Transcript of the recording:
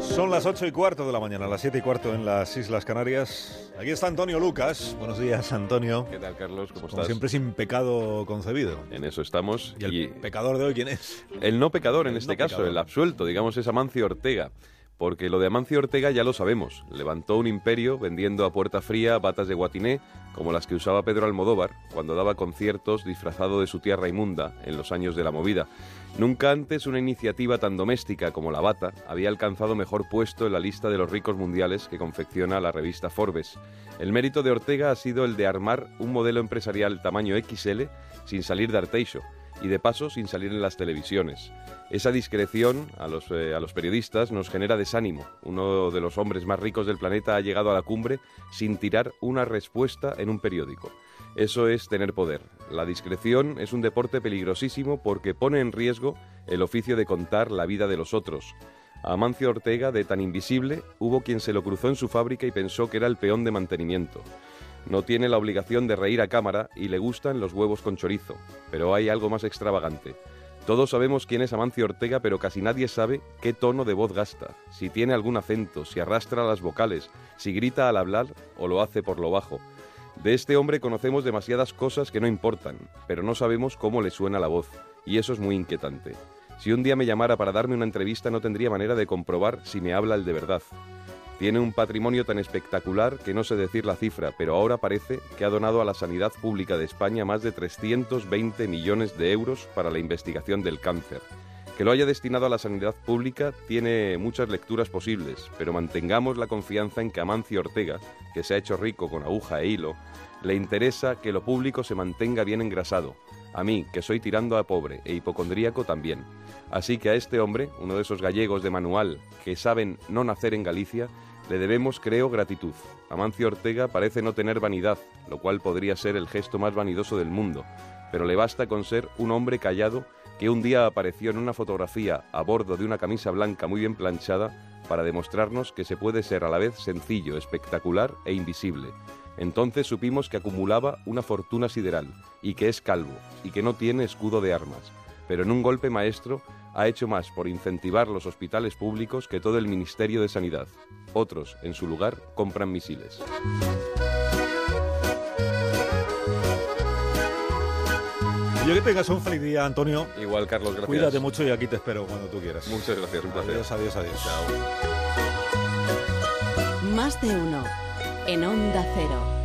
Son las ocho y cuarto de la mañana, las siete y cuarto en las Islas Canarias. Aquí está Antonio Lucas. Buenos días, Antonio. ¿Qué tal, Carlos? ¿Cómo Como estás? siempre, sin pecado concebido. En eso estamos. ¿Y el pecador de hoy quién es? el no pecador en este caso, el absuelto, digamos, es Amancio Ortega. Porque lo de Amancio Ortega ya lo sabemos. Levantó un imperio vendiendo a puerta fría batas de guatiné, como las que usaba Pedro Almodóvar cuando daba conciertos disfrazado de su tierra inmunda en los años de la movida. Nunca antes una iniciativa tan doméstica como la bata había alcanzado mejor puesto en la lista de los ricos mundiales que confecciona la revista Forbes. El mérito de Ortega ha sido el de armar un modelo empresarial tamaño XL sin salir de Arteixo y de paso sin salir en las televisiones. Esa discreción a los, eh, a los periodistas nos genera desánimo. Uno de los hombres más ricos del planeta ha llegado a la cumbre sin tirar una respuesta en un periódico. Eso es tener poder. La discreción es un deporte peligrosísimo porque pone en riesgo el oficio de contar la vida de los otros. A Amancio Ortega, de tan invisible, hubo quien se lo cruzó en su fábrica y pensó que era el peón de mantenimiento. No tiene la obligación de reír a cámara y le gustan los huevos con chorizo, pero hay algo más extravagante. Todos sabemos quién es Amancio Ortega, pero casi nadie sabe qué tono de voz gasta, si tiene algún acento, si arrastra las vocales, si grita al hablar o lo hace por lo bajo. De este hombre conocemos demasiadas cosas que no importan, pero no sabemos cómo le suena la voz, y eso es muy inquietante. Si un día me llamara para darme una entrevista no tendría manera de comprobar si me habla el de verdad. Tiene un patrimonio tan espectacular que no sé decir la cifra, pero ahora parece que ha donado a la sanidad pública de España más de 320 millones de euros para la investigación del cáncer. Que lo haya destinado a la sanidad pública tiene muchas lecturas posibles, pero mantengamos la confianza en que Amancio Ortega, que se ha hecho rico con aguja e hilo, le interesa que lo público se mantenga bien engrasado. A mí, que soy tirando a pobre e hipocondríaco también. Así que a este hombre, uno de esos gallegos de manual que saben no nacer en Galicia, le debemos, creo, gratitud. Amancio Ortega parece no tener vanidad, lo cual podría ser el gesto más vanidoso del mundo, pero le basta con ser un hombre callado que un día apareció en una fotografía a bordo de una camisa blanca muy bien planchada para demostrarnos que se puede ser a la vez sencillo, espectacular e invisible. Entonces supimos que acumulaba una fortuna sideral y que es calvo y que no tiene escudo de armas. Pero en un golpe maestro ha hecho más por incentivar los hospitales públicos que todo el Ministerio de Sanidad. Otros, en su lugar, compran misiles. Yo que tengas un feliz día, Antonio. Igual, Carlos, gracias. Cuídate mucho y aquí te espero cuando tú quieras. Muchas gracias, un placer. Adiós, adiós, adiós. Chao. Más de uno. En Onda Cero.